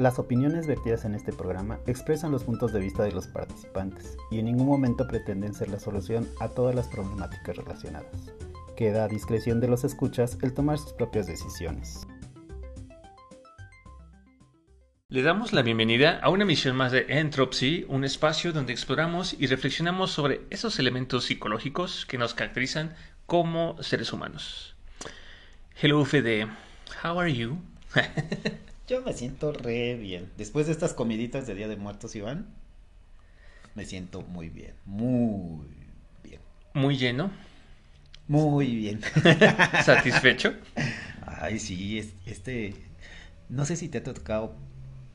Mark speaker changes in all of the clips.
Speaker 1: Las opiniones vertidas en este programa expresan los puntos de vista de los participantes y en ningún momento pretenden ser la solución a todas las problemáticas relacionadas. Queda a discreción de los escuchas el tomar sus propias decisiones.
Speaker 2: Le damos la bienvenida a una emisión más de Entropy, un espacio donde exploramos y reflexionamos sobre esos elementos psicológicos que nos caracterizan como seres humanos. Hello Fede, how are you?
Speaker 1: Yo me siento re bien. Después de estas comiditas de Día de Muertos, Iván, me siento muy bien. Muy bien.
Speaker 2: Muy lleno.
Speaker 1: Muy bien.
Speaker 2: ¿Satisfecho?
Speaker 1: Ay, sí, este. No sé si te ha tocado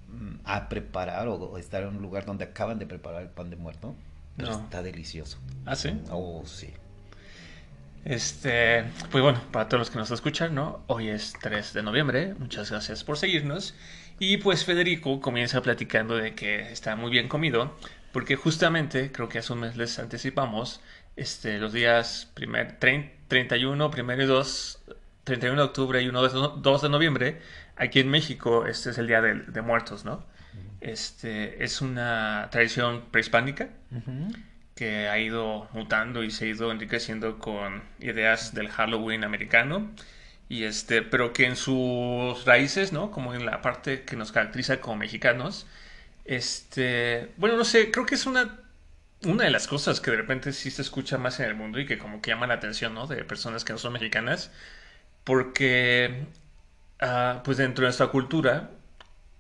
Speaker 1: mm, a preparar o, estar en un lugar donde acaban de preparar el pan de muerto. Pero está delicioso.
Speaker 2: ¿Ah, sí?
Speaker 1: Oh, sí.
Speaker 2: Este, pues bueno, para todos los que nos escuchan, ¿no? Hoy es 3 de noviembre, muchas gracias por seguirnos. Y pues Federico comienza platicando de que está muy bien comido, porque justamente, creo que hace un mes les anticipamos, este, los días primer, 31, primero y 2, 31 de octubre y 1 de, 2 de noviembre, aquí en México, este es el Día de, Muertos, ¿no? Este, es una tradición prehispánica que ha ido mutando y se ha ido enriqueciendo con ideas del Halloween americano. Y este pero que en sus raíces no como en la parte que nos caracteriza como mexicanos este bueno no sé creo que es una una de las cosas que de repente sí se escucha más en el mundo y que como que llama la atención no de personas que no son mexicanas porque ah, pues dentro de nuestra cultura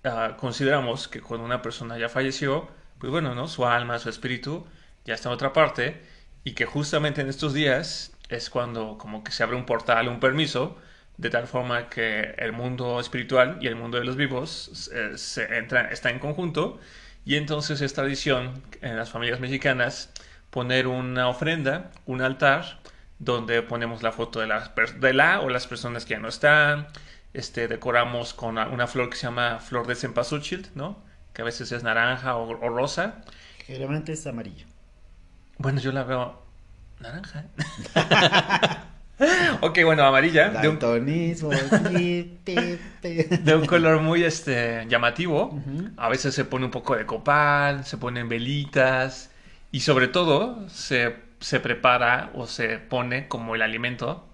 Speaker 2: ah, consideramos que cuando una persona ya falleció pues bueno no su alma su espíritu ya está en otra parte, y que justamente en estos días es cuando como que se abre un portal, un permiso, de tal forma que el mundo espiritual y el mundo de los vivos eh, se entra, está en conjunto, y entonces es tradición en las familias mexicanas poner una ofrenda, un altar, donde ponemos la foto de la, o las personas que ya no están, este, decoramos con una flor que se llama flor de cempasúchil, ¿no? Que a veces es naranja o, o rosa.
Speaker 1: Generalmente es amarillo.
Speaker 2: Bueno, yo la veo naranja. ok, bueno, amarilla.
Speaker 1: De un...
Speaker 2: de un color muy este, llamativo. A veces se pone un poco de copal, se ponen velitas y sobre todo se, se, prepara o se pone como el alimento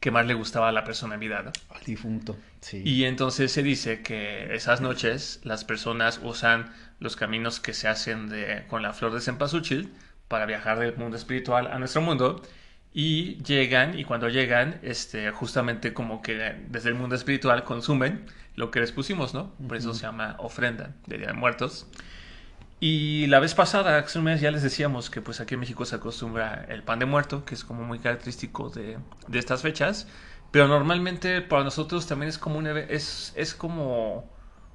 Speaker 2: que más le gustaba a la persona en vida. ¿no?
Speaker 1: Al difunto, sí.
Speaker 2: Y entonces se dice que esas noches las personas usan los caminos que se hacen de, con la flor de cempasúchil para viajar del mundo espiritual a nuestro mundo y llegan y cuando llegan este justamente como que desde el mundo espiritual consumen lo que les pusimos no por eso se llama ofrenda de día de muertos y la vez pasada hace un mes ya les decíamos que pues aquí en México se acostumbra el pan de muerto que es como muy característico de, de estas fechas pero normalmente para nosotros también es como un es, es como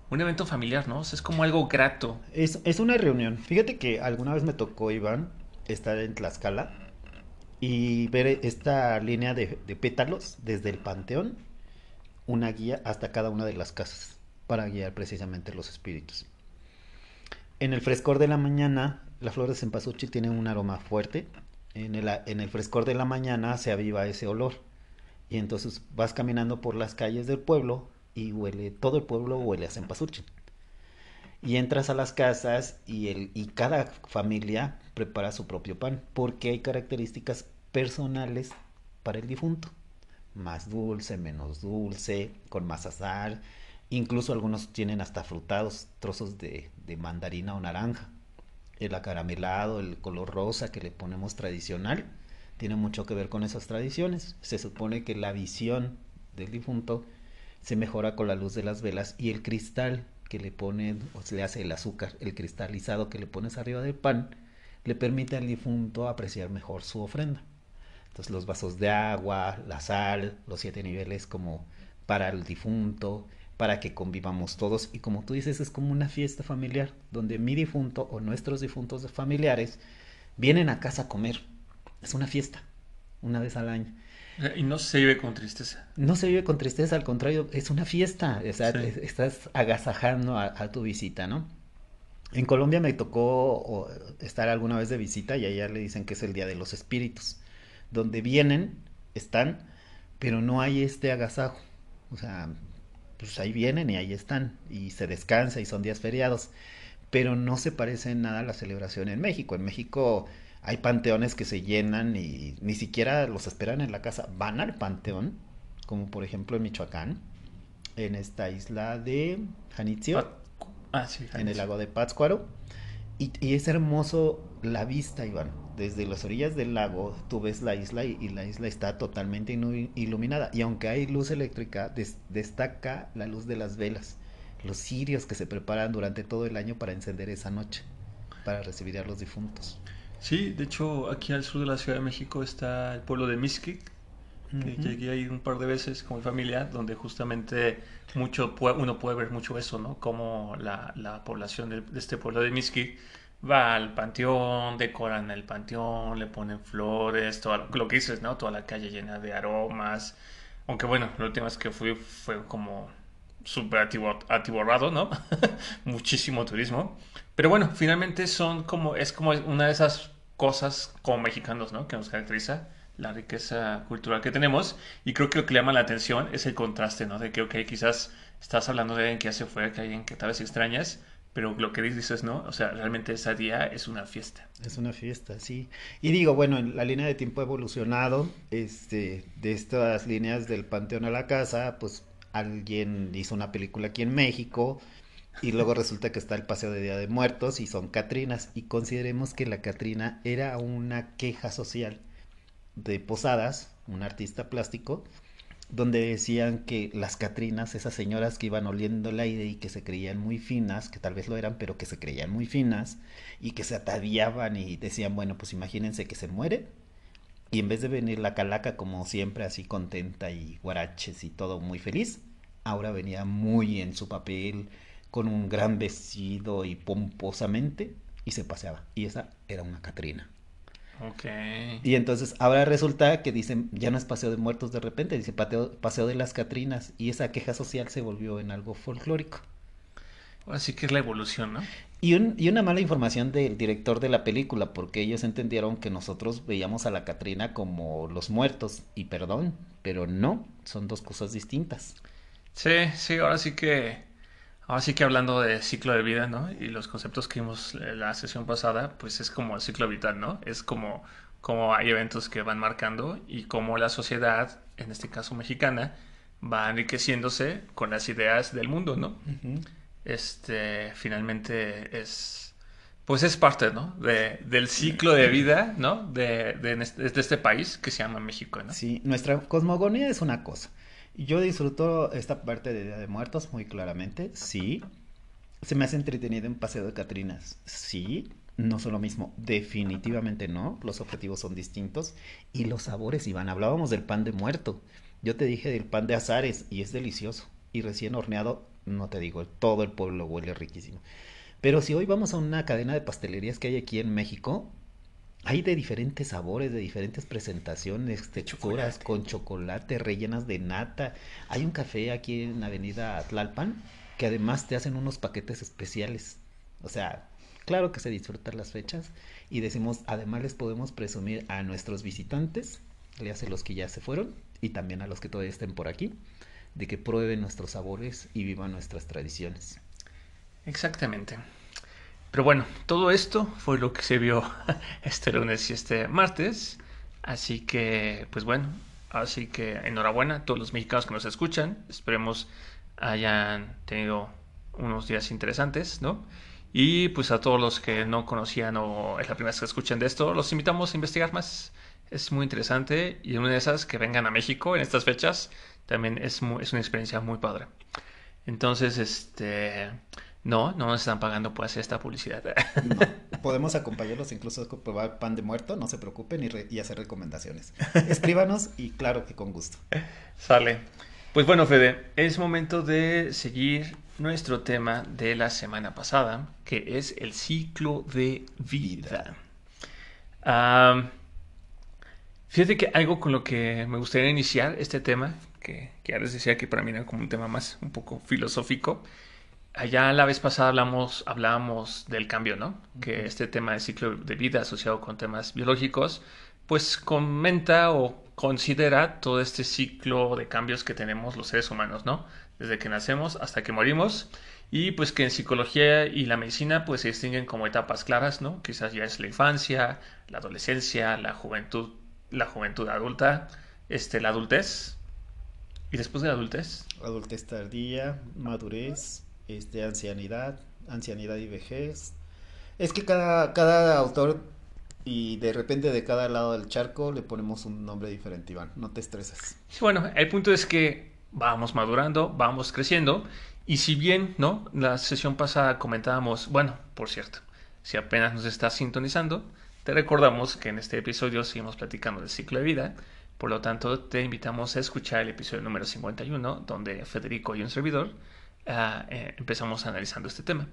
Speaker 2: un evento familiar, ¿no? es como algo grato.
Speaker 1: Es, es una reunión. Fíjate que alguna vez me tocó, Iván, estar en Tlaxcala y ver esta línea de, pétalos desde el panteón, una guía hasta cada una de las casas para guiar precisamente los espíritus. En el frescor de la mañana, la flor de cempasúchil tiene un aroma fuerte. En el, en el frescor de la mañana se aviva ese olor. Y entonces vas caminando por las calles del pueblo y huele, todo el pueblo huele a cempasúchil y entras a las casas y, el, y cada familia prepara su propio pan porque hay características personales para el difunto. Más dulce, menos dulce, con más azar. Incluso algunos tienen hasta frutados, trozos de, de mandarina o naranja. El acaramelado, el color rosa que le ponemos tradicional, tiene mucho que ver con esas tradiciones. Se supone que la visión del difunto se mejora con la luz de las velas y el cristal que le ponen, o se le hace el azúcar, el cristalizado que le pones arriba del pan, le permite al difunto apreciar mejor su ofrenda. Entonces los vasos de agua, la sal, los siete niveles como para el difunto, para que convivamos todos. Y como tú dices, es como una fiesta familiar, donde mi difunto o nuestros difuntos familiares vienen a casa a comer. Es una fiesta, una vez al año.
Speaker 2: Y no se vive con tristeza.
Speaker 1: No se vive con tristeza, al contrario, es una fiesta. O sea, estás agasajando a, tu visita, ¿no? En Colombia me tocó estar alguna vez de visita y allá le dicen que es el Día de los Espíritus, donde vienen, están, pero no hay este agasajo. O sea, pues ahí vienen y ahí están, y se descansa y son días feriados, pero no se parece en nada a la celebración en México. En México hay panteones que se llenan y ni siquiera los esperan en la casa, van al panteón, como por ejemplo en Michoacán, en esta isla de Janitzio,
Speaker 2: ah, sí,
Speaker 1: en el lago de Pátzcuaro, y, y, es hermoso la vista, Iván. Desde las orillas del lago tú ves la isla y, y la isla está totalmente iluminada. Y aunque hay luz eléctrica, des, destaca la luz de las velas, los cirios que se preparan durante todo el año para encender esa noche, para recibir a los difuntos.
Speaker 2: Sí, de hecho aquí al sur de la Ciudad de México está el pueblo de Mixquic, que uh -huh. llegué ahí un par de veces con mi familia, donde justamente mucho uno puede ver mucho eso, ¿no? Como la, la población de, de, este pueblo de Mixquic va al panteón, decoran el panteón, le ponen flores, todo lo que dices, ¿no? Toda la calle llena de aromas. Aunque bueno, la última vez que fui fue como súper atiborrado, ¿no? Muchísimo turismo. Pero bueno, finalmente son como, es como una de esas cosas como mexicanos, ¿no? Que nos caracteriza la riqueza cultural que tenemos. Y creo que lo que llama la atención es el contraste, ¿no? De que, ok, quizás estás hablando de alguien que hace fuera, que alguien que tal vez extrañas, pero lo que dices, ¿no? O sea, realmente ese día es una fiesta.
Speaker 1: Es una fiesta, sí. Y digo, bueno, la línea de tiempo evolucionado, este, de estas líneas del Panteón a la Casa, pues alguien hizo una película aquí en México y luego resulta que está el Paseo de Día de Muertos y son Catrinas. Y consideremos que la Catrina era una queja social de Posadas, un artista plástico, donde decían que las Catrinas, esas señoras que iban oliendo el aire y que se creían muy finas, que tal vez lo eran, pero que se creían muy finas y que se ataviaban y decían, bueno, pues imagínense que se muere y en vez de venir la calaca como siempre así contenta y guaraches y todo muy feliz, ahora venía muy en su papel, con un gran vestido y pomposamente y se paseaba. Y esa era una Catrina.
Speaker 2: Ok.
Speaker 1: Y entonces ahora resulta que dicen, ya no es paseo de muertos de repente, dice paseo, paseo de las Catrinas. Y esa queja social se volvió en algo folclórico.
Speaker 2: Así que es la evolución, ¿no?
Speaker 1: Y, un, y, una mala información del director de la película, porque ellos entendieron que nosotros veíamos a la Catrina como los muertos. Y perdón, pero no, son dos cosas distintas.
Speaker 2: Sí, sí, ahora sí que Ahora sí que hablando de ciclo de vida, ¿no? Y los conceptos que vimos la sesión pasada, pues es como el ciclo vital, ¿no? Es como, como hay eventos que van marcando y como la sociedad, en este caso mexicana, va enriqueciéndose con las ideas del mundo, ¿no? Uh -huh. Este, finalmente es, pues es parte, ¿no? De, del ciclo de vida, ¿no? De, de, de este país que se llama México, ¿no?
Speaker 1: Sí, nuestra cosmogonía es una cosa. Yo disfruto esta parte de Día de Muertos muy claramente, sí. Se me hace entretenido en Paseo de Catrinas, sí. No son lo mismo, definitivamente no. Los objetivos son distintos. Y los sabores, Iván, hablábamos del pan de muerto. Yo te dije del pan de azares y es delicioso. Y recién horneado, no te digo, todo el pueblo huele riquísimo. Pero si hoy vamos a una cadena de pastelerías que hay aquí en México, hay de diferentes sabores, de diferentes presentaciones, texturas, chocolate. con chocolate, rellenas de nata. Hay un café aquí en Avenida Tlalpan que además te hacen unos paquetes especiales. O sea, claro que se disfrutan las fechas y decimos, además les podemos presumir a nuestros visitantes, le hace los que ya se fueron y también a los que todavía estén por aquí, de que prueben nuestros sabores y vivan nuestras tradiciones.
Speaker 2: Exactamente. Pero bueno, todo esto fue lo que se vio este lunes y este martes. Así que, pues bueno, así que enhorabuena a todos los mexicanos que nos escuchan. Esperemos hayan tenido unos días interesantes, ¿no? Y pues a todos los que no conocían o es la primera vez que escuchan de esto, los invitamos a investigar más. Es muy interesante y una de esas que vengan a México en estas fechas también es, muy, es una experiencia muy padre. Entonces, este, no, no nos están pagando por hacer esta publicidad.
Speaker 1: No, podemos acompañarlos incluso con probar pan de muerto, no se preocupen y, re, y, hacer recomendaciones. Escríbanos y claro que con gusto.
Speaker 2: Sale. Pues bueno, Fede, es momento de seguir nuestro tema de la semana pasada, que es el ciclo de vida. Um, fíjate que algo con lo que me gustaría iniciar este tema, que, que ya les decía que para mí era como un tema más un poco filosófico, allá la vez pasada hablamos, hablábamos del cambio, ¿no? Que uh -huh. este tema de ciclo de vida asociado con temas biológicos, pues comenta o considera todo este ciclo de cambios que tenemos los seres humanos, ¿no? Desde que nacemos hasta que morimos. Y pues que en psicología y la medicina pues se distinguen como etapas claras, ¿no? Quizás ya es la infancia, la adolescencia, la juventud, la juventud adulta, este, la adultez. ¿Y después de la adultez?
Speaker 1: Adultez tardía, madurez, este, ancianidad, ancianidad y vejez. Es que cada, cada autor y de repente de cada lado del charco le ponemos un nombre diferente, Iván. No te estreses.
Speaker 2: Bueno, el punto es que vamos madurando, vamos creciendo. Y si bien, ¿no? La sesión pasada comentábamos, bueno, por cierto, si apenas nos estás sintonizando, te recordamos que en este episodio seguimos platicando del ciclo de vida. Por lo tanto, te invitamos a escuchar el episodio número 51, donde Federico y un servidor uh, eh, empezamos analizando este tema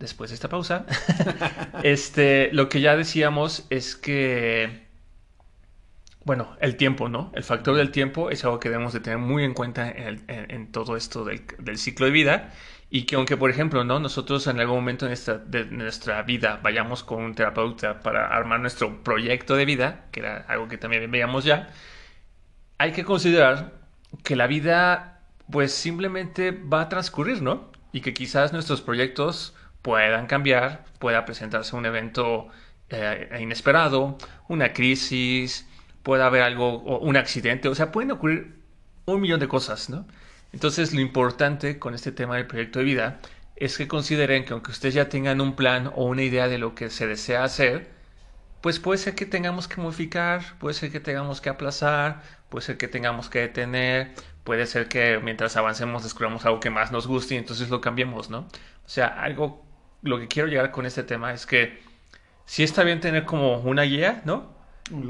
Speaker 2: después de esta pausa, este, lo que ya decíamos es que, bueno, el tiempo, ¿no? El factor del tiempo es algo que debemos de tener muy en cuenta en, todo esto del, ciclo de vida y que aunque, por ejemplo, ¿no? Nosotros en algún momento de nuestra, de nuestra vida vayamos con un terapeuta para armar nuestro proyecto de vida, que era algo que también veíamos ya, hay que considerar que la vida pues simplemente va a transcurrir, ¿no? Y que quizás nuestros proyectos puedan cambiar, pueda presentarse un evento eh, inesperado, una crisis, pueda haber algo, un accidente, o sea, pueden ocurrir un millón de cosas, ¿no? Entonces, lo importante con este tema del proyecto de vida es que consideren que aunque ustedes ya tengan un plan o una idea de lo que se desea hacer, pues puede ser que tengamos que modificar, puede ser que tengamos que aplazar, puede ser que tengamos que detener, puede ser que mientras avancemos descubramos algo que más nos guste y entonces lo cambiemos, ¿no? O sea, algo lo que quiero llegar con este tema es que sí está bien tener como una guía, ¿no?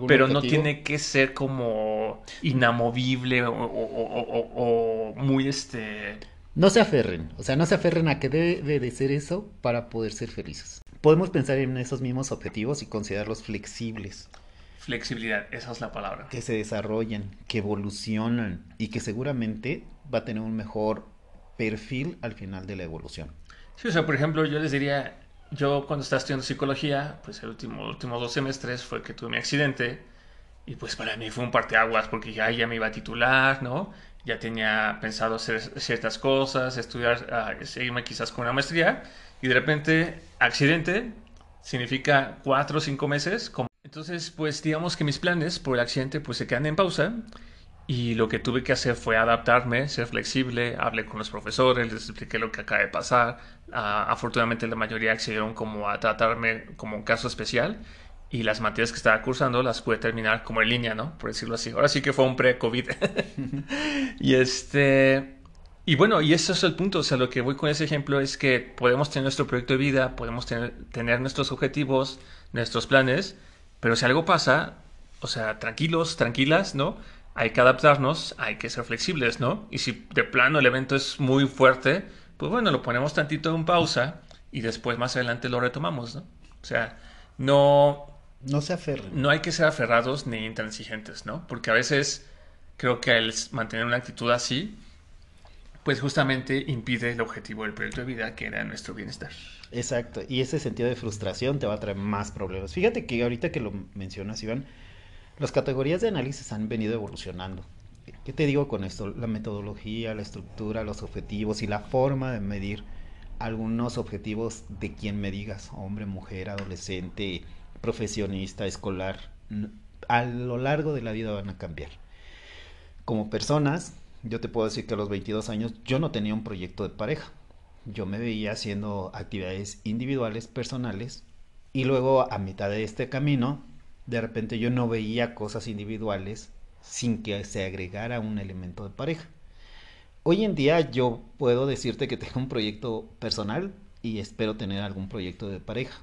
Speaker 2: Pero no tiene que ser como inamovible o, muy este...
Speaker 1: No se aferren, o sea, no se aferren a que debe de ser eso para poder ser felices. Podemos pensar en esos mismos objetivos y considerarlos flexibles.
Speaker 2: Flexibilidad, esa es la palabra.
Speaker 1: Que se desarrollen, que evolucionan y que seguramente va a tener un mejor perfil al final de la evolución.
Speaker 2: Sí, o sea, por ejemplo, yo les diría, yo cuando estaba estudiando psicología, pues el último, los últimos dos semestres fue que tuve mi accidente y pues para mí fue un parteaguas porque ya, ya me iba a titular, ¿no? Ya tenía pensado hacer ciertas cosas, estudiar, uh, seguirme quizás con una maestría y de repente accidente significa cuatro o cinco meses. Como... Entonces, pues digamos que mis planes por el accidente pues se quedan en pausa y lo que tuve que hacer fue adaptarme, ser flexible, hablé con los profesores, les expliqué lo que acaba de pasar. Uh, afortunadamente la mayoría accedieron como a tratarme como un caso especial y las materias que estaba cursando las pude terminar como en línea, ¿no? Por decirlo así. Ahora sí que fue un pre-COVID. y este... Y bueno, y eso es el punto, o sea, lo que voy con ese ejemplo es que podemos tener nuestro proyecto de vida, podemos tener nuestros objetivos, nuestros planes, pero si algo pasa, o sea, tranquilos, tranquilas, ¿no? hay que adaptarnos, hay que ser flexibles, ¿no? Y si de plano el evento es muy fuerte, pues bueno, lo ponemos tantito en pausa y después más adelante lo retomamos, ¿no? O sea, no...
Speaker 1: No se aferren.
Speaker 2: No hay que ser aferrados ni intransigentes, ¿no? Porque a veces creo que el mantener una actitud así, pues justamente impide el objetivo del proyecto de vida, que era nuestro bienestar.
Speaker 1: Exacto, y ese sentido de frustración te va a traer más problemas. Fíjate que ahorita que lo mencionas, Iván, las categorías de análisis han venido evolucionando. ¿Qué te digo con esto? La metodología, la estructura, los objetivos y la forma de medir algunos objetivos de quien me digas, hombre, mujer, adolescente, profesionista, escolar, a lo largo de la vida van a cambiar. Como personas, yo te puedo decir que a los 22 años yo no tenía un proyecto de pareja. Yo me veía haciendo actividades individuales, personales, y luego a mitad de este camino de repente yo no veía cosas individuales sin que se agregara un elemento de pareja. Hoy en día yo puedo decirte que tengo un proyecto personal y espero tener algún proyecto de pareja,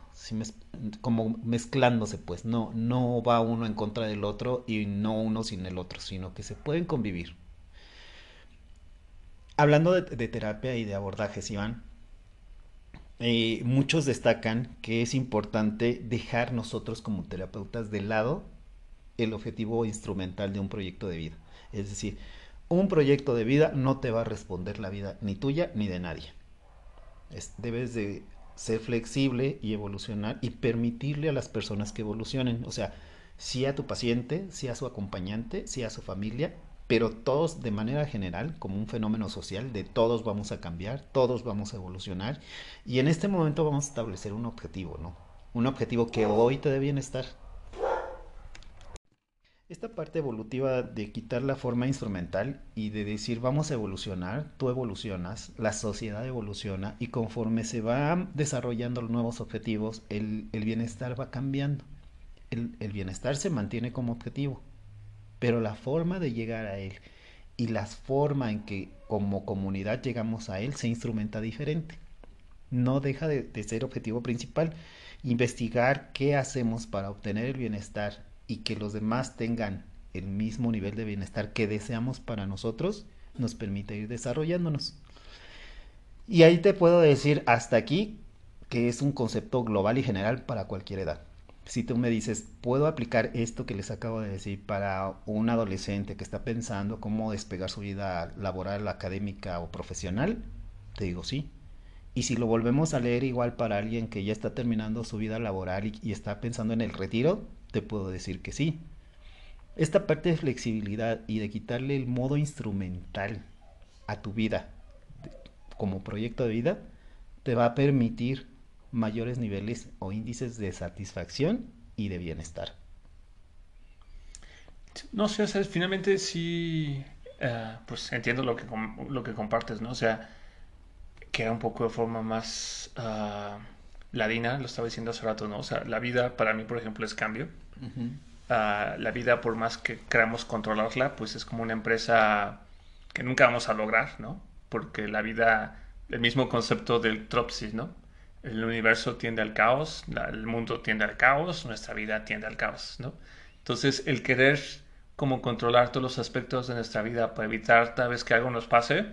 Speaker 1: como mezclándose pues, no, no va uno en contra del otro y no uno sin el otro, sino que se pueden convivir. Hablando de, terapia y de abordajes, Iván, eh, muchos destacan que es importante dejar nosotros como terapeutas de lado el objetivo instrumental de un proyecto de vida. Es decir, un proyecto de vida no te va a responder la vida ni tuya ni de nadie. debes de ser flexible y evolucionar y permitirle a las personas que evolucionen. O sea, sí a tu paciente, sí a su acompañante, sí a su familia, pero todos de manera general, como un fenómeno social, de todos vamos a cambiar, todos vamos a evolucionar y en este momento vamos a establecer un objetivo, ¿no? Un objetivo que hoy te dé bienestar. Esta parte evolutiva de quitar la forma instrumental y de decir vamos a evolucionar, tú evolucionas, la sociedad evoluciona y conforme se van desarrollando nuevos objetivos, el, el bienestar va cambiando. El, el bienestar se mantiene como objetivo, pero la forma de llegar a él y la forma en que como comunidad llegamos a él se instrumenta diferente. No deja de, de, ser objetivo principal investigar qué hacemos para obtener el bienestar y que los demás tengan el mismo nivel de bienestar que deseamos para nosotros nos permite ir desarrollándonos. Y ahí te puedo decir hasta aquí que es un concepto global y general para cualquier edad si tú me dices, ¿puedo aplicar esto que les acabo de decir para un adolescente que está pensando cómo despegar su vida laboral, académica o profesional? Te digo sí. Y si lo volvemos a leer igual para alguien que ya está terminando su vida laboral y, está pensando en el retiro, te puedo decir que sí. Esta parte de flexibilidad y de quitarle el modo instrumental a tu vida como proyecto de vida te va a permitir mayores niveles o índices de satisfacción y de bienestar.
Speaker 2: No sé, o sea, finalmente sí, uh, pues entiendo lo que, lo que compartes, ¿no? O sea, que era un poco de forma más uh, ladina, lo estaba diciendo hace rato, ¿no? O sea, la vida para mí, por ejemplo, es cambio. Uh -huh. uh, la vida, por más que queramos controlarla, pues es como una empresa que nunca vamos a lograr, ¿no? Porque la vida, el mismo concepto del tropsis, ¿no? El universo tiende al caos, el mundo tiende al caos, nuestra vida tiende al caos, ¿no? Entonces, el querer como controlar todos los aspectos de nuestra vida para evitar tal vez que algo nos pase,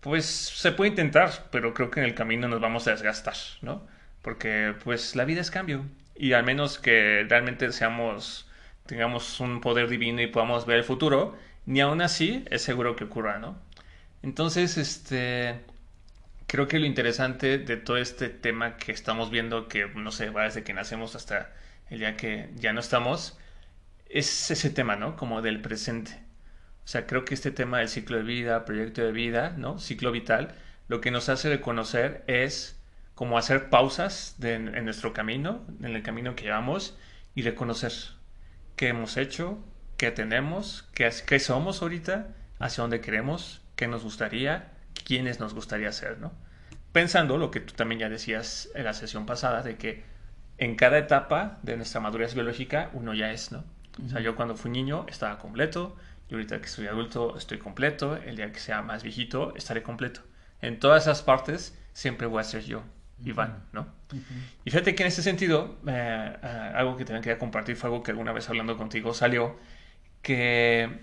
Speaker 2: pues se puede intentar, pero creo que en el camino nos vamos a desgastar, ¿no? Porque pues la vida es cambio y al menos que realmente seamos, tengamos un poder divino y podamos ver el futuro, ni aún así es seguro que ocurra, ¿no? Entonces, este, creo que lo interesante de todo este tema que estamos viendo, que no sé, va desde que nacemos hasta el día que ya no estamos, es ese tema, ¿no? Como del presente. O sea, creo que este tema del ciclo de vida, proyecto de vida, ¿no? Ciclo vital, lo que nos hace reconocer es como hacer pausas en nuestro camino, en el camino que llevamos, y reconocer qué hemos hecho, qué tenemos, qué, qué somos ahorita, hacia dónde queremos, qué nos gustaría, quiénes nos gustaría ser, ¿no? Pensando lo que tú también ya decías en la sesión pasada, de que en cada etapa de nuestra madurez biológica uno ya es, ¿no? O sea, yo cuando fui niño estaba completo, y ahorita que soy adulto estoy completo, el día que sea más viejito estaré completo. En todas esas partes siempre voy a ser yo, Iván, ¿no? Uh -huh. Y fíjate que en ese sentido, eh, eh, algo que también quería compartir fue algo que alguna vez hablando contigo salió, que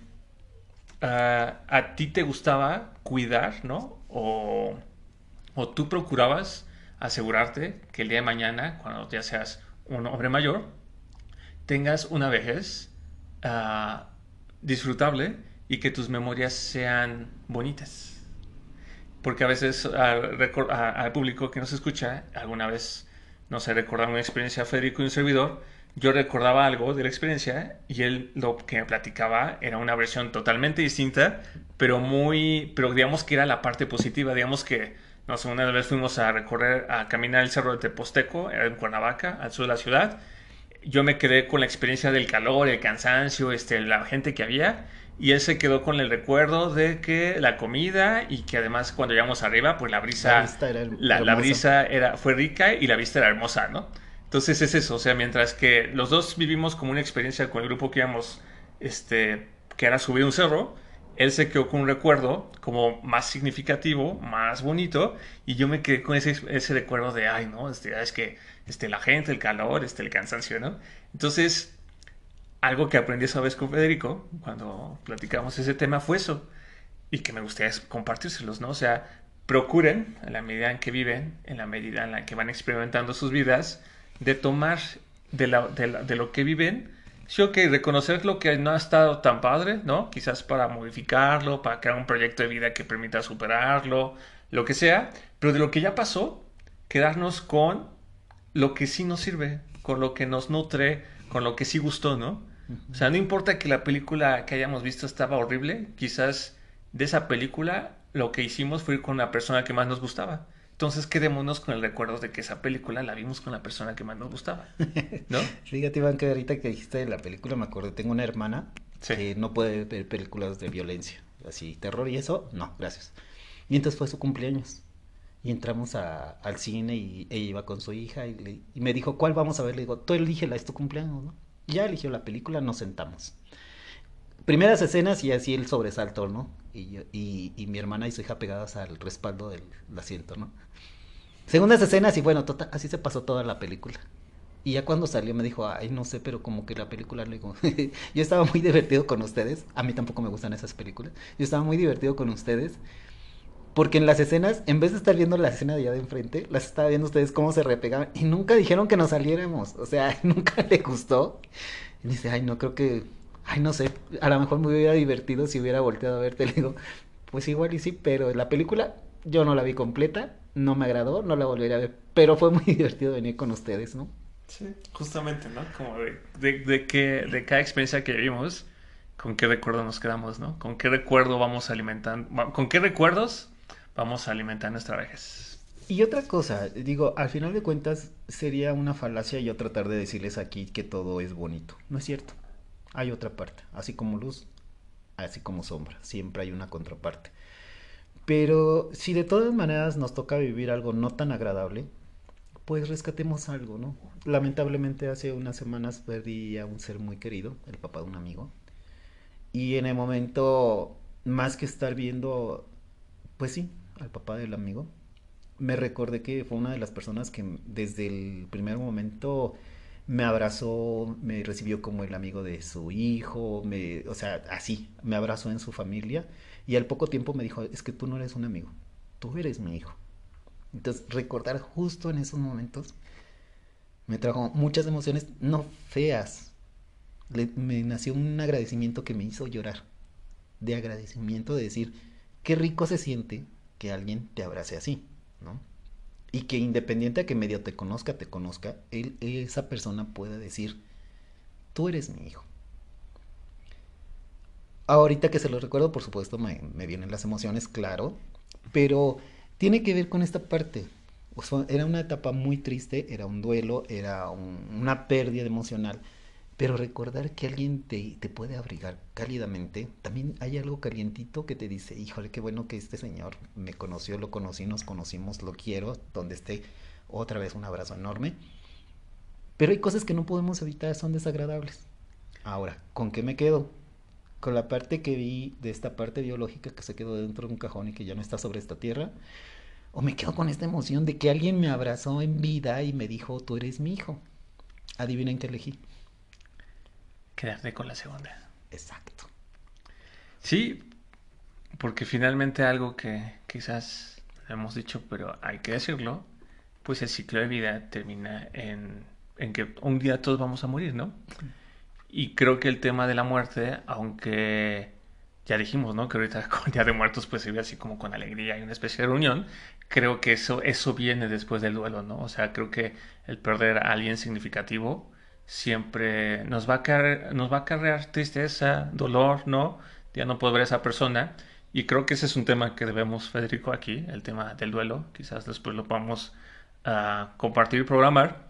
Speaker 2: a ti te gustaba cuidar, ¿no? O, tú procurabas asegurarte que el día de mañana, cuando ya seas un hombre mayor, tengas una vejez uh, disfrutable y que tus memorias sean bonitas. Porque a veces al público que nos escucha, alguna vez, no sé, recordar una experiencia Federico y un servidor, yo recordaba algo de la experiencia y él lo que me platicaba era una versión totalmente distinta, pero muy, pero digamos que era la parte positiva, digamos que, no sé, una vez fuimos a recorrer, a caminar el cerro de Teposteco, en Cuernavaca, al sur de la ciudad, yo me quedé con la experiencia del calor, el cansancio, este, la gente que había, y él se quedó con el recuerdo de que la comida y que además cuando llegamos arriba, pues la brisa, la, la, la brisa era, fue rica y la vista era hermosa, ¿no? Entonces es eso, o sea, mientras que los dos vivimos como una experiencia con el grupo que íbamos, este, que era subir un cerro, él se quedó con un recuerdo como más significativo, más bonito, y yo me quedé con ese, ese recuerdo de, ay, no, este, es que este, la gente, el calor, este, el cansancio, ¿no? Entonces, algo que aprendí esa vez con Federico, cuando platicamos ese tema, fue eso, y que me gustaría compartírselos, ¿no? O sea, procuren, en la medida en que viven, en la medida en la que van experimentando sus vidas, de tomar de, la, de, lo que viven, sí, ok, reconocer lo que no ha estado tan padre, ¿no? Quizás para modificarlo, para crear un proyecto de vida que permita superarlo, lo que sea, pero de lo que ya pasó, quedarnos con lo que sí nos sirve, con lo que nos nutre, con lo que sí gustó, ¿no? O sea, no importa que la película que hayamos visto estaba horrible, quizás de esa película lo que hicimos fue ir con la persona que más nos gustaba. Entonces quedémonos con el recuerdo de que esa película la vimos con la persona que más nos gustaba. ¿No?
Speaker 1: Fíjate, Iván, que ahorita que dijiste de la película, me acuerdo, tengo una hermana
Speaker 2: Sí.
Speaker 1: que no puede ver películas de violencia, así, terror y eso, no, gracias. Y entonces fue su cumpleaños. Y entramos a- al cine y ella iba con su hija y, le- y me dijo, ¿cuál vamos a ver? Le digo, tú elígela, es tu cumpleaños, ¿no? Ya eligió la película, nos sentamos. Primeras escenas y así el sobresalto, ¿no? Y, yo- y, y mi hermana y su hija pegadas al respaldo del asiento, ¿no? Segundas escenas y bueno, total, así se pasó toda la película. Y ya cuando salió me dijo, ay, no sé, pero como que la película, le digo, yo estaba muy divertido con ustedes, a mí tampoco me gustan esas películas, yo estaba muy divertido con ustedes, porque en las escenas, en vez de estar viendo la escena de allá de enfrente, las estaba viendo ustedes cómo se repegaban, y nunca dijeron que nos saliéramos, o sea, nunca le gustó. Y dice, ay, no, creo que, ay, no sé, a lo mejor me hubiera divertido si hubiera volteado a verte, le digo, pues igual y sí, pero la película yo no la vi completa, no me agradó, no la volvería a ver, pero fue muy divertido venir con ustedes, ¿no?
Speaker 2: Sí, justamente, ¿no? Como de, de, de que, de cada experiencia que vivimos, con qué recuerdo nos quedamos, ¿no? Con qué recuerdo vamos alimentando, con qué recuerdos vamos a alimentar nuestra vejez.
Speaker 1: Y otra cosa, digo, al final de cuentas sería una falacia yo tratar de decirles aquí que todo es bonito. No es cierto. Hay otra parte, así como luz, así como sombra, siempre hay una contraparte. Pero si de todas maneras nos toca vivir algo no tan agradable, pues rescatemos algo, ¿no? Lamentablemente hace unas semanas perdí a un ser muy querido, el papá de un amigo. Y en el momento, más que estar viendo, pues sí, al papá del amigo, me recordé que fue una de las personas que desde el primer momento me abrazó, me recibió como el amigo de su hijo, me, o sea, así, me abrazó en su familia y al poco tiempo me dijo, es que tú no eres un amigo, tú eres mi hijo. Entonces, recordar justo en esos momentos me trajo muchas emociones, no feas. Me nació un agradecimiento que me hizo llorar. De agradecimiento de decir, qué rico se siente que alguien te abrace así, ¿no? Y que independiente a que medio te conozca, te conozca, él, esa persona pueda decir, tú eres mi hijo. Ahorita que se lo recuerdo, por supuesto, me, vienen las emociones, claro, pero tiene que ver con esta parte. Era una etapa muy triste, era un duelo, era un- una pérdida emocional, pero recordar que alguien te, te puede abrigar cálidamente, también hay algo calientito que te dice, híjole, qué bueno que este señor me conoció, lo conocí, nos conocimos, lo quiero, donde esté, otra vez un abrazo enorme. Pero hay cosas que no podemos evitar, son desagradables. Ahora, ¿con qué me quedo? Con la parte que vi de esta parte biológica que se quedó dentro de un cajón y que ya no está sobre esta tierra. O me quedo con esta emoción de que alguien me abrazó en vida y me dijo, tú eres mi hijo. Adivinen qué elegí.
Speaker 2: Quedarte con la segunda.
Speaker 1: Exacto.
Speaker 2: Sí, porque finalmente algo que quizás hemos dicho, pero hay que decirlo, pues el ciclo de vida termina en, en que un día todos vamos a morir, ¿no? Y creo que el tema de la muerte, aunque ya dijimos, ¿no? Que ahorita con Día de Muertos pues se ve así como con alegría y una especie de reunión, creo que eso, eso viene después del duelo, ¿no? O sea, creo que el perder a alguien significativo siempre nos va a acarrear, nos va a acarrear tristeza, dolor, ¿no? Ya no poder ver a esa persona. Y creo que ese es un tema que debemos, Federico, aquí, el tema del duelo. Quizás después lo podamos ah, compartir y programar.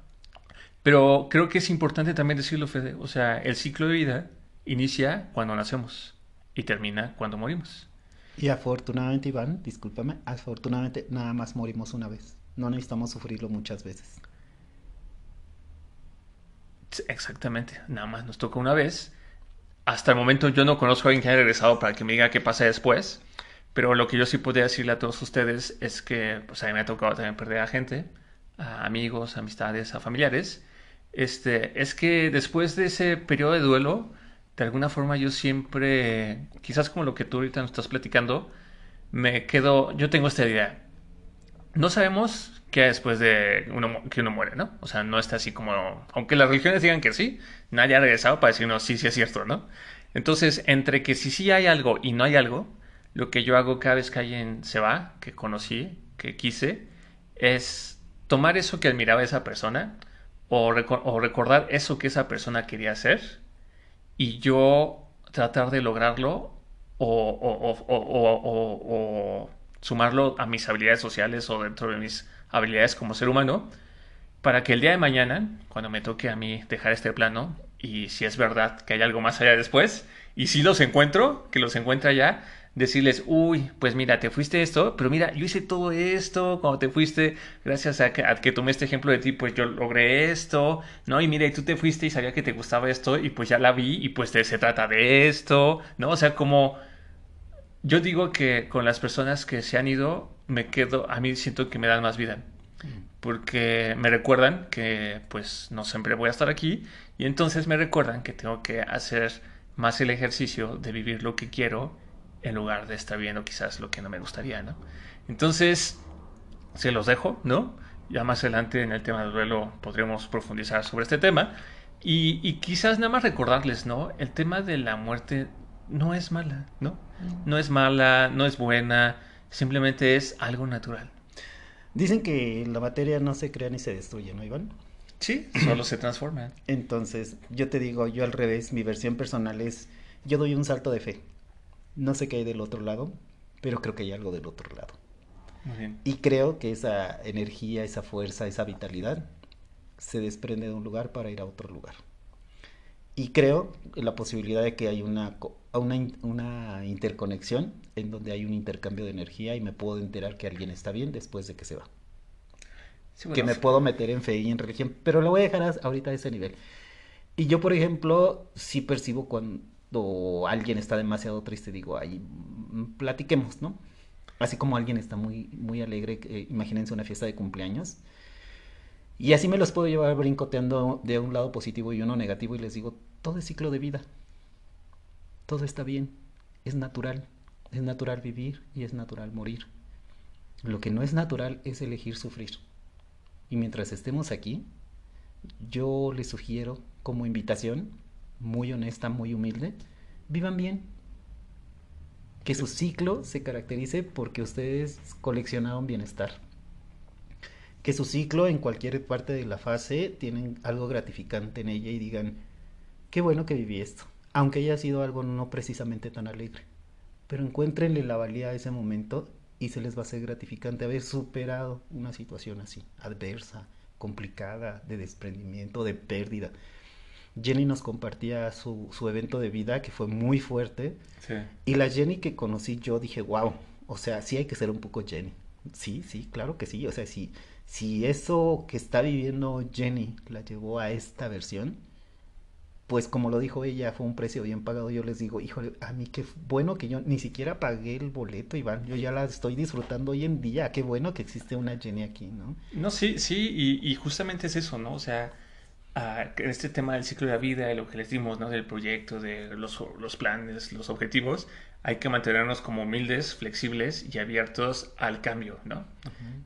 Speaker 2: Pero creo que es importante también decirlo, Fede. O sea, el ciclo de vida inicia cuando nacemos y termina cuando morimos.
Speaker 1: Y afortunadamente, Iván, discúlpame, afortunadamente nada más morimos una vez. No necesitamos sufrirlo muchas veces.
Speaker 2: Exactamente, nada más nos toca una vez. Hasta el momento yo no conozco a alguien que haya regresado para que me diga qué pasa después. Pero lo que yo sí podría decirle a todos ustedes es que pues a mí me ha tocado también perder a gente, a amigos, amistades, a familiares. Este, es que después de ese periodo de duelo, de alguna forma yo siempre, quizás como lo que tú ahorita nos estás platicando, me quedo, yo tengo esta idea. No sabemos hay después de uno, que uno muere, ¿no? O sea, no está así como, aunque las religiones digan que sí, nadie ha regresado para decirnos sí, sí es cierto, ¿no? Entonces, entre que si sí hay algo y no hay algo, lo que yo hago cada vez que alguien se va, que conocí, que quise, es tomar eso que admiraba esa persona, o, recordar eso que esa persona quería hacer y yo tratar de lograrlo o, sumarlo a mis habilidades sociales o dentro de mis habilidades como ser humano para que el día de mañana, cuando me toque a mí dejar este plano, y si es verdad que hay algo más allá después, y si los encuentro, que los encuentre allá, decirles, uy, pues mira, te fuiste esto, pero mira, yo hice todo esto cuando te fuiste, gracias a que, a que tomé este ejemplo de ti, pues yo logré esto, ¿no? Y mira, y tú te fuiste y sabía que te gustaba esto, y pues ya la vi, y pues se trata de esto, ¿no? O sea, como yo digo que con las personas que se han ido, me quedo, a mí siento que me dan más vida, porque me recuerdan que pues no siempre voy a estar aquí, y entonces me recuerdan que tengo que hacer más el ejercicio de vivir lo que quiero en lugar de estar viendo quizás lo que no me gustaría, ¿no? Entonces, se los dejo, ¿no? Ya más adelante en el tema del duelo podremos profundizar sobre este tema. Y, quizás nada más recordarles, ¿no? El tema de la muerte no es mala, ¿no? No es mala, no es buena, simplemente es algo natural.
Speaker 1: Dicen que la materia no se crea ni se destruye, ¿no, Iván?
Speaker 2: Sí, solo se transforma.
Speaker 1: Entonces, yo te digo, yo al revés, mi versión personal es, yo doy un salto de fe. No sé qué hay del otro lado, pero creo que hay algo del otro lado. Y creo que esa energía, esa fuerza, esa vitalidad se desprende de un lugar para ir a otro lugar. Y creo en la posibilidad de que hay una, una, una interconexión en donde hay un intercambio de energía y me puedo enterar que alguien está bien después de que se va. que me puedo meter en fe y en religión, pero lo voy a dejar ahorita a ese nivel. Y yo, por ejemplo, sí percibo cuando alguien está demasiado triste, digo, ahí mm, platiquemos, ¿no? Así como alguien está muy, muy alegre, eh, imagínense una fiesta de cumpleaños. Y así me los puedo llevar brincoteando de un lado positivo y uno negativo y les digo, todo es ciclo de vida. Todo está bien, es natural. Es natural vivir y es natural morir. Lo que no es natural es elegir sufrir. Y mientras estemos aquí, yo les sugiero como invitación muy honesta, muy humilde, vivan bien. Que su ciclo se caracterice porque ustedes coleccionaron bienestar. Que su ciclo en cualquier parte de la fase tienen algo gratificante en ella y digan, qué bueno que viví esto, aunque haya sido algo no precisamente tan alegre. Pero encuéntrenle la valía a ese momento y se les va a ser gratificante haber superado una situación así, adversa, complicada, de desprendimiento, de pérdida. Jenny nos compartía su, su evento de vida que fue muy fuerte. Y la Jenny que conocí yo dije, wow, o sea, sí hay que ser un poco Jenny. Sí, sí, claro que sí. O sea, si, si eso que está viviendo Jenny la llevó a esta versión, pues como lo dijo ella, fue un precio bien pagado. Yo les digo, híjole, a mí qué bueno que yo ni siquiera pagué el boleto, Iván. Yo ya la estoy disfrutando hoy en día. Qué bueno que existe una Jenny aquí, ¿no?
Speaker 2: No, sí, sí, y, y justamente es eso, ¿no? O sea, en este tema del ciclo de la vida, de lo que les dimos, ¿no? del proyecto, de los, los planes, los objetivos, hay que mantenernos como humildes, flexibles y abiertos al cambio, ¿no?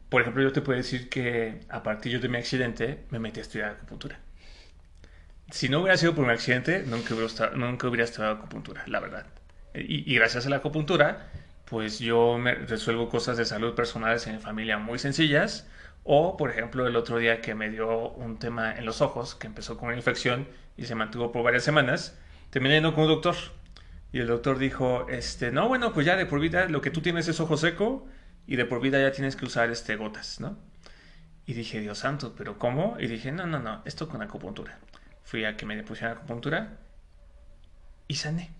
Speaker 2: Por ejemplo, yo te puedo decir que a partir de mi accidente me metí a estudiar acupuntura. Si no hubiera sido por mi accidente, nunca hubiera, estado, acupuntura, la verdad. Y, y, gracias a la acupuntura, pues yo me resuelvo cosas de salud personales en mi familia muy sencillas, o, por ejemplo, el otro día que me dio un tema en los ojos, que empezó con una infección y se mantuvo por varias semanas, terminé yendo con un doctor. Y el doctor dijo, este, no, bueno, pues ya de por vida lo que tú tienes es ojo seco y de por vida ya tienes que usar este, gotas, ¿no? Y dije, Dios santo, ¿pero cómo? Y dije, no, no, no, esto con acupuntura. Fui a que me pusieran acupuntura y sané,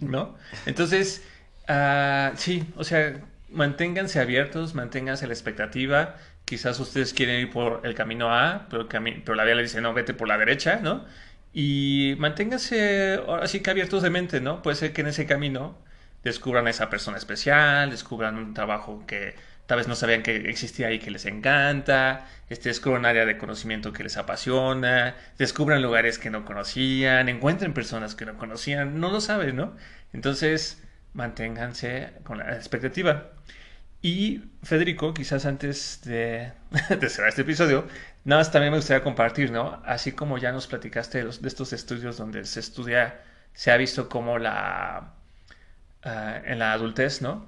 Speaker 2: ¿no? Entonces, uh, sí, o sea, manténganse abiertos, manténganse la expectativa, quizás ustedes quieren ir por el camino A, pero, pero la vida le dice, no, vete por la derecha, ¿no? Y manténganse así que abiertos de mente, ¿no? Puede ser que en ese camino descubran a esa persona especial, descubran un trabajo que tal vez no sabían que existía y que les encanta, este, descubran área de conocimiento que les apasiona, descubran lugares que no conocían, encuentren personas que no conocían, no lo saben, ¿no? Entonces, manténganse con la expectativa. Y Federico, quizás antes de, cerrar este episodio, nada más también me gustaría compartir, ¿no? Así como ya nos platicaste de, estos estudios donde se estudia, se ha visto como la, ah, en la adultez, ¿no?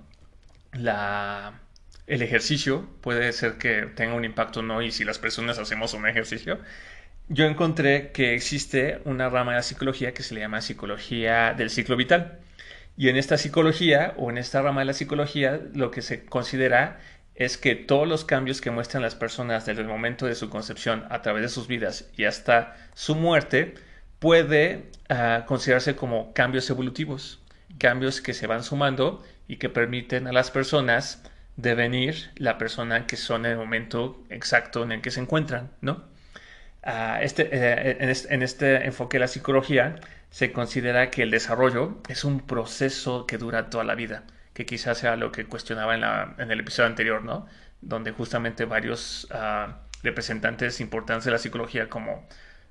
Speaker 2: La, el ejercicio puede ser que tenga un impacto, ¿no? Y si las personas hacemos un ejercicio, yo encontré que existe una rama de la psicología que se le llama psicología del ciclo vital. Y en esta psicología o en esta rama de la psicología lo que se considera es que todos los cambios que muestran las personas desde el momento de su concepción a través de sus vidas y hasta su muerte puede ah, considerarse como cambios evolutivos, cambios que se van sumando y que permiten a las personas devenir la persona que son en el momento exacto en el que se encuentran, ¿no? Ah, este, eh, en, este, enfoque de la psicología se considera que el desarrollo es un proceso que dura toda la vida, que quizás sea lo que cuestionaba en, el episodio anterior, ¿no? Donde justamente varios ah, representantes importantes de la psicología como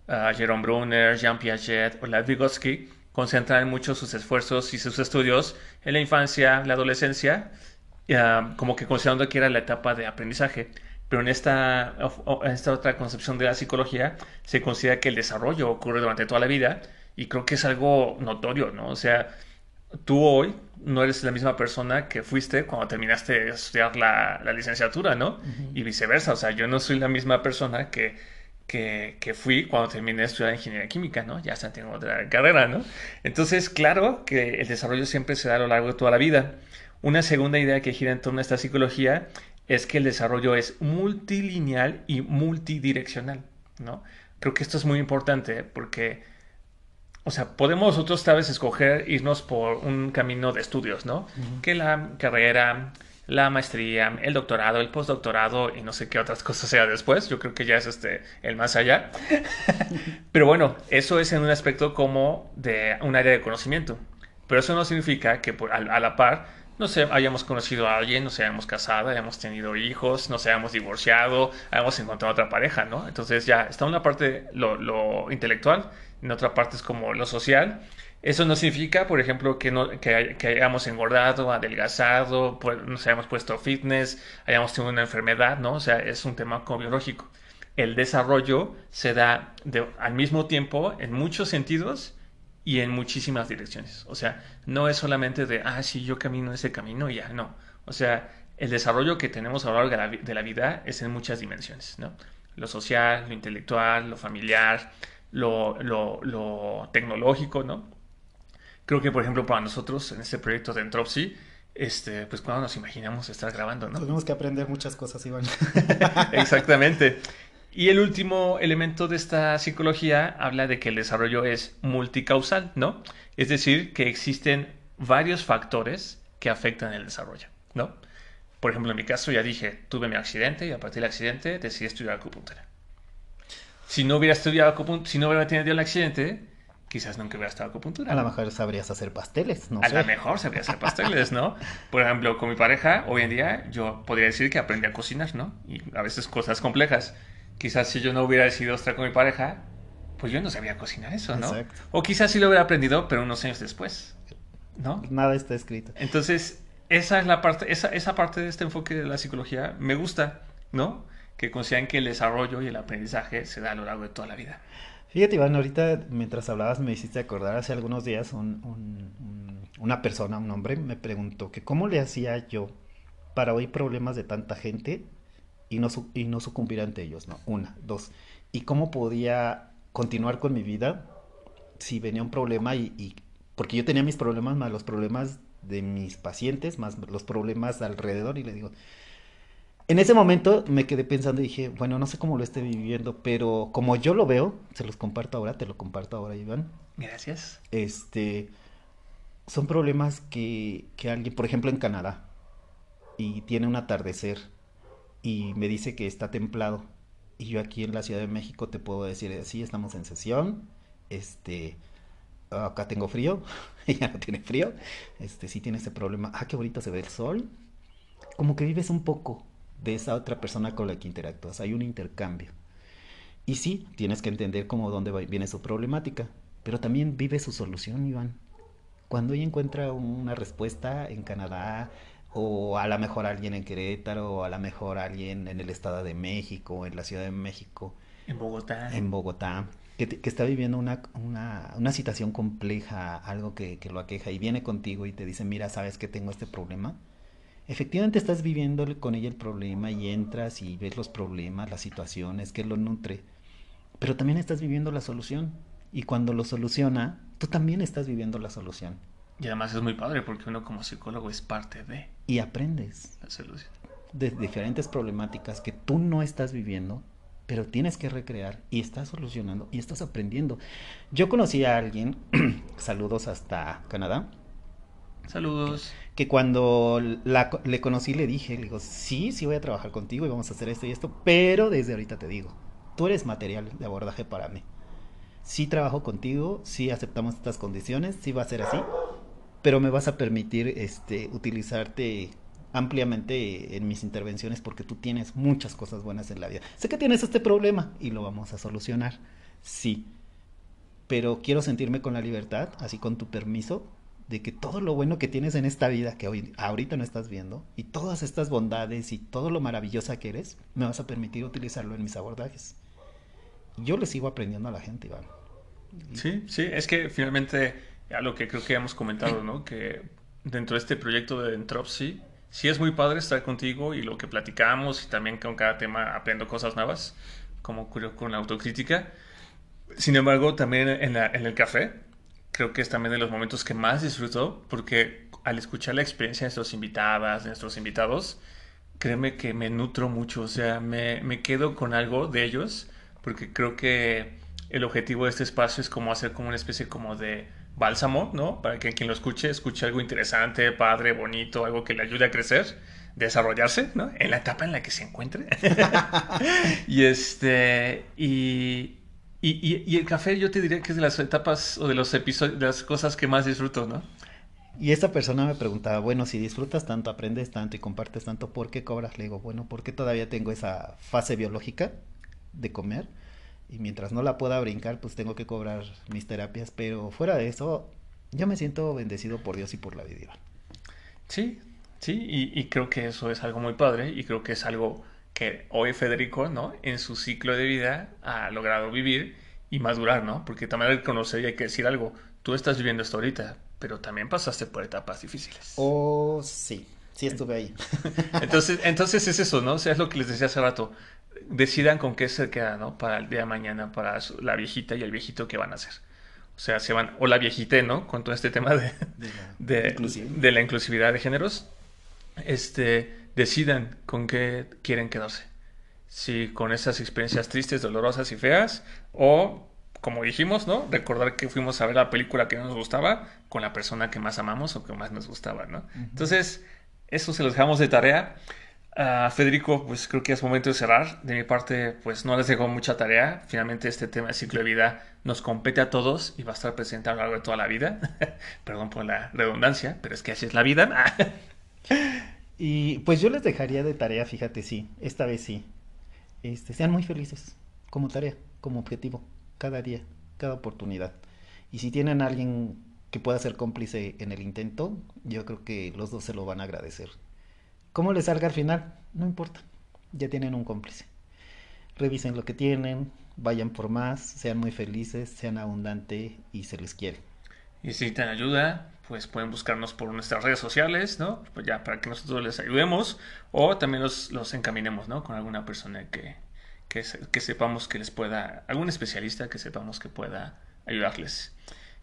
Speaker 2: uh, Jerome Brunner, Jean Piaget o Lev Vygotsky concentran mucho sus esfuerzos y sus estudios en la infancia, la adolescencia, como que considerando que era la etapa de aprendizaje. Pero en esta, en esta otra concepción de la psicología se considera que el desarrollo ocurre durante toda la vida y creo que es algo notorio, ¿no? O sea, tú hoy no eres la misma persona que fuiste cuando terminaste de estudiar la, la licenciatura, ¿no? Y viceversa, o sea, yo no soy la misma persona que que, que, fui cuando terminé de estudiar ingeniería química, ¿no? Ya está, tengo otra carrera, ¿no? Entonces, claro que el desarrollo siempre se da a lo largo de toda la vida. Una segunda idea que gira en torno a esta psicología es que el desarrollo es multilineal y multidireccional, ¿no? Creo que esto es muy importante porque, o sea, podemos nosotros tal vez escoger irnos por un camino de estudios, ¿no? Que la carrera, la maestría, el doctorado, el postdoctorado y no sé qué otras cosas sea después. Yo creo que ya es este el más allá. Pero bueno, eso es en un aspecto como de un área de conocimiento. Pero eso no significa que por, a, la par no sé, hayamos conocido a alguien, nos hayamos casado, hayamos tenido hijos, nos hayamos divorciado, hayamos encontrado otra pareja, ¿no? Entonces ya está una parte lo, lo intelectual, en otra parte es como lo social eso no significa, por ejemplo, que, no, que, hayamos engordado, adelgazado, pues, nos hayamos puesto fitness, hayamos tenido una enfermedad, ¿no? O sea, es un tema biológico. El desarrollo se da al mismo tiempo en muchos sentidos y en muchísimas direcciones. O sea, no es solamente de, ah, sí, yo camino ese camino y ya, no. O sea, el desarrollo que tenemos a lo largo de la, vida es en muchas dimensiones, ¿no? Lo social, lo intelectual, lo familiar, lo, lo, lo tecnológico, ¿no? creo que, por ejemplo, para nosotros en este proyecto de Entropsy, este, pues cuando nos imaginamos estar grabando, ¿no?
Speaker 1: Tenemos que aprender muchas cosas, Iván.
Speaker 2: Exactamente. Y el último elemento de esta psicología habla de que el desarrollo es multicausal, ¿no? Es decir, que existen varios factores que afectan el desarrollo, ¿no? Por ejemplo, en mi caso ya dije, tuve mi accidente y a partir del accidente decidí estudiar acupuntura. Si no hubiera estudiado acupuntura, si no hubiera tenido el accidente, quizás nunca hubiera estado acupuntura.
Speaker 1: A lo mejor sabrías hacer pasteles,
Speaker 2: ¿no? A lo mejor sabrías hacer pasteles, ¿no? Por ejemplo, con mi pareja, hoy en día yo podría decir que aprendí a cocinar, ¿no? Y a veces cosas complejas. Quizás si yo no hubiera decidido estar con mi pareja, pues yo no sabía cocinar eso, ¿no? Exacto. O quizás sí lo hubiera aprendido, pero unos años después, ¿no?
Speaker 1: Nada está escrito.
Speaker 2: Entonces, esa es la parte, esa, esa parte de este enfoque de la psicología me gusta, ¿no? Que consideran que el desarrollo y el aprendizaje se da a lo largo de toda la vida.
Speaker 1: Fíjate, Iván, ahorita mientras hablabas me hiciste acordar, hace algunos días una persona, un hombre, me preguntó que cómo le hacía yo para oír problemas de tanta gente y no, y no sucumbir ante ellos, ¿no? Una, dos. Y cómo podía continuar con mi vida si venía un problema y, y porque yo tenía mis problemas más los problemas de mis pacientes, más los problemas alrededor y le digo, en ese momento me quedé pensando y dije, bueno, no sé cómo lo esté viviendo, pero como yo lo veo, se los comparto ahora, te lo comparto ahora, Iván.
Speaker 2: Gracias.
Speaker 1: Este, son problemas que, que alguien, por ejemplo, en Canadá, y tiene un atardecer, y me dice que está templado, y yo aquí en la Ciudad de México te puedo decir, sí, estamos en sesión, este, acá tengo frío, ella no tiene frío, este, sí tiene ese problema, ah, qué bonito se ve el sol, como que vives un poco de esa otra persona con la que interactúas. Hay un intercambio. Y sí, tienes que entender cómo dónde viene su problemática, pero también vive su solución, Iván. Cuando ella encuentra una respuesta en Canadá, o a lo mejor alguien en Querétaro, o a lo mejor alguien en el Estado de México, en la Ciudad de México.
Speaker 2: En Bogotá.
Speaker 1: En Bogotá. Que, está viviendo una, una, una, situación compleja, algo que, que lo aqueja, y viene contigo y te dice, mira, ¿sabes que tengo este problema? efectivamente estás viviendo con ella el problema y entras y ves los problemas, las situaciones, que lo nutre. pero también estás viviendo la solución. Y cuando lo soluciona, tú también estás viviendo la solución.
Speaker 2: Y además es muy padre porque uno como psicólogo es parte de
Speaker 1: Y aprendes de diferentes problemáticas que tú no estás viviendo, pero tienes que recrear y estás solucionando y estás aprendiendo. Yo conocí a alguien, saludos hasta Canadá,
Speaker 2: Saludos.
Speaker 1: que cuando la, le conocí le dije, le digo, sí, sí voy a trabajar contigo y vamos a hacer esto y esto, pero desde ahorita te digo, tú eres material de abordaje para mí. Sí trabajo contigo, sí aceptamos estas condiciones, sí va a ser así, pero me vas a permitir este, utilizarte ampliamente en mis intervenciones porque tú tienes muchas cosas buenas en la vida. Sé que tienes este problema y lo vamos a solucionar, sí, pero quiero sentirme con la libertad, así con tu permiso, de que todo lo bueno que tienes en esta vida que hoy ahorita no estás viendo y todas estas bondades y todo lo maravillosa que eres, me vas a permitir utilizarlo en mis abordajes. Yo le sigo aprendiendo a la gente, Iván.
Speaker 2: Sí, sí, es que finalmente, lo que creo que hemos comentado, ¿no? Que dentro de este proyecto de Entropsy, sí es muy padre estar contigo y lo que platicamos y también con cada tema aprendo cosas nuevas, como ocurrió con la autocrítica. Sin embargo, también en, la- en el café, creo que es también de los momentos que más disfruto, porque al escuchar la experiencia de nuestros invitadas, de nuestros invitados, créeme que me nutro mucho, o sea, me, me quedo con algo de ellos, porque creo que el objetivo de este espacio es como hacer como una especie como de bálsamo, ¿no? Para que quien lo escuche, escuche algo interesante, padre, bonito, algo que le ayude a crecer, desarrollarse, ¿no? En la etapa en la que se encuentre. y este, y, y, y- el café yo te diría que es de las etapas o de los episodios, de las cosas que más disfruto, ¿no?
Speaker 1: Y esta persona me preguntaba, bueno, si disfrutas tanto, aprendes tanto y compartes tanto, ¿por qué cobras? Le digo, bueno, porque todavía tengo esa fase biológica de comer y mientras no la pueda brincar, pues tengo que cobrar mis terapias, pero fuera de eso, yo me siento bendecido por Dios y por la vida.
Speaker 2: Sí, sí, y, y creo que eso es algo muy padre y creo que es algo que hoy Federico, ¿no? En su ciclo de vida ha logrado vivir y madurar, ¿no? Porque también hay que reconocer y hay que decir algo. Tú estás viviendo esto ahorita, pero también pasaste por etapas difíciles.
Speaker 1: Oh, sí, sí estuve ahí.
Speaker 2: Entonces, entonces es eso, ¿no? O sea, es lo que les decía hace rato. Decidan con qué se queda, ¿no? Para el día de mañana, para la viejita y el viejito que van a hacer. O sea, se van, o la viejita, ¿no? Con todo este tema de,
Speaker 1: De la
Speaker 2: de, de la inclusividad de géneros, este, decidan con qué quieren quedarse. Si con esas experiencias tristes, dolorosas y feas, o, como dijimos, ¿no? Recordar que fuimos a ver la película que no nos gustaba con la persona que más amamos o que más nos gustaba, ¿no? Entonces, eso se los dejamos de tarea. Ah, Federico, pues creo que es momento de cerrar. De mi parte, pues no les dejo mucha tarea. Finalmente este tema de ciclo de vida nos compete a todos y va a estar presente a lo largo de toda la vida. Perdón por la redundancia, pero es que así es la vida.
Speaker 1: Y pues yo les dejaría de tarea, fíjate, sí, esta vez sí. Este, sean muy felices, como tarea, como objetivo, cada día, cada oportunidad. Y si tienen a alguien que pueda ser cómplice en el intento, yo creo que los dos se lo van a agradecer. ¿Cómo les salga al final? No importa, ya tienen un cómplice. Revisen lo que tienen, vayan por más, sean muy felices, sean abundantes y se les quiere.
Speaker 2: Y si necesitan ayuda, pues pueden buscarnos por nuestras redes sociales, ¿no? Pues ya para que nosotros les ayudemos o también los, los encaminemos, ¿no? Con alguna persona que, que, que sepamos que les pueda, algún especialista que sepamos que pueda ayudarles.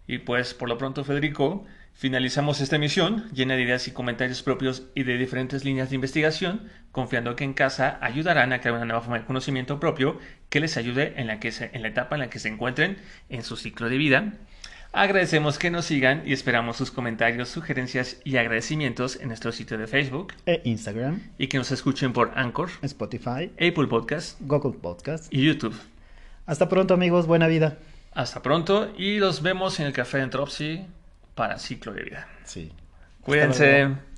Speaker 2: Y pues por lo pronto, Federico, finalizamos esta emisión llena de ideas y comentarios propios y de diferentes líneas de investigación, confiando que en casa ayudarán a crear una nueva forma de conocimiento propio que les ayude en la, que se- en la etapa en la que se encuentren en su ciclo de vida. Agradecemos que nos sigan y esperamos sus comentarios, sugerencias y agradecimientos en nuestro sitio de Facebook
Speaker 1: E Instagram,
Speaker 2: y que nos escuchen por Anchor,
Speaker 1: Spotify,
Speaker 2: Apple Podcast
Speaker 1: Google Podcast.
Speaker 2: y YouTube.
Speaker 1: Hasta pronto amigos, buena vida.
Speaker 2: Hasta pronto y los vemos en el Café de Entropsy para ciclo de vida.
Speaker 1: Sí.
Speaker 2: Cuídense.
Speaker 1: luego.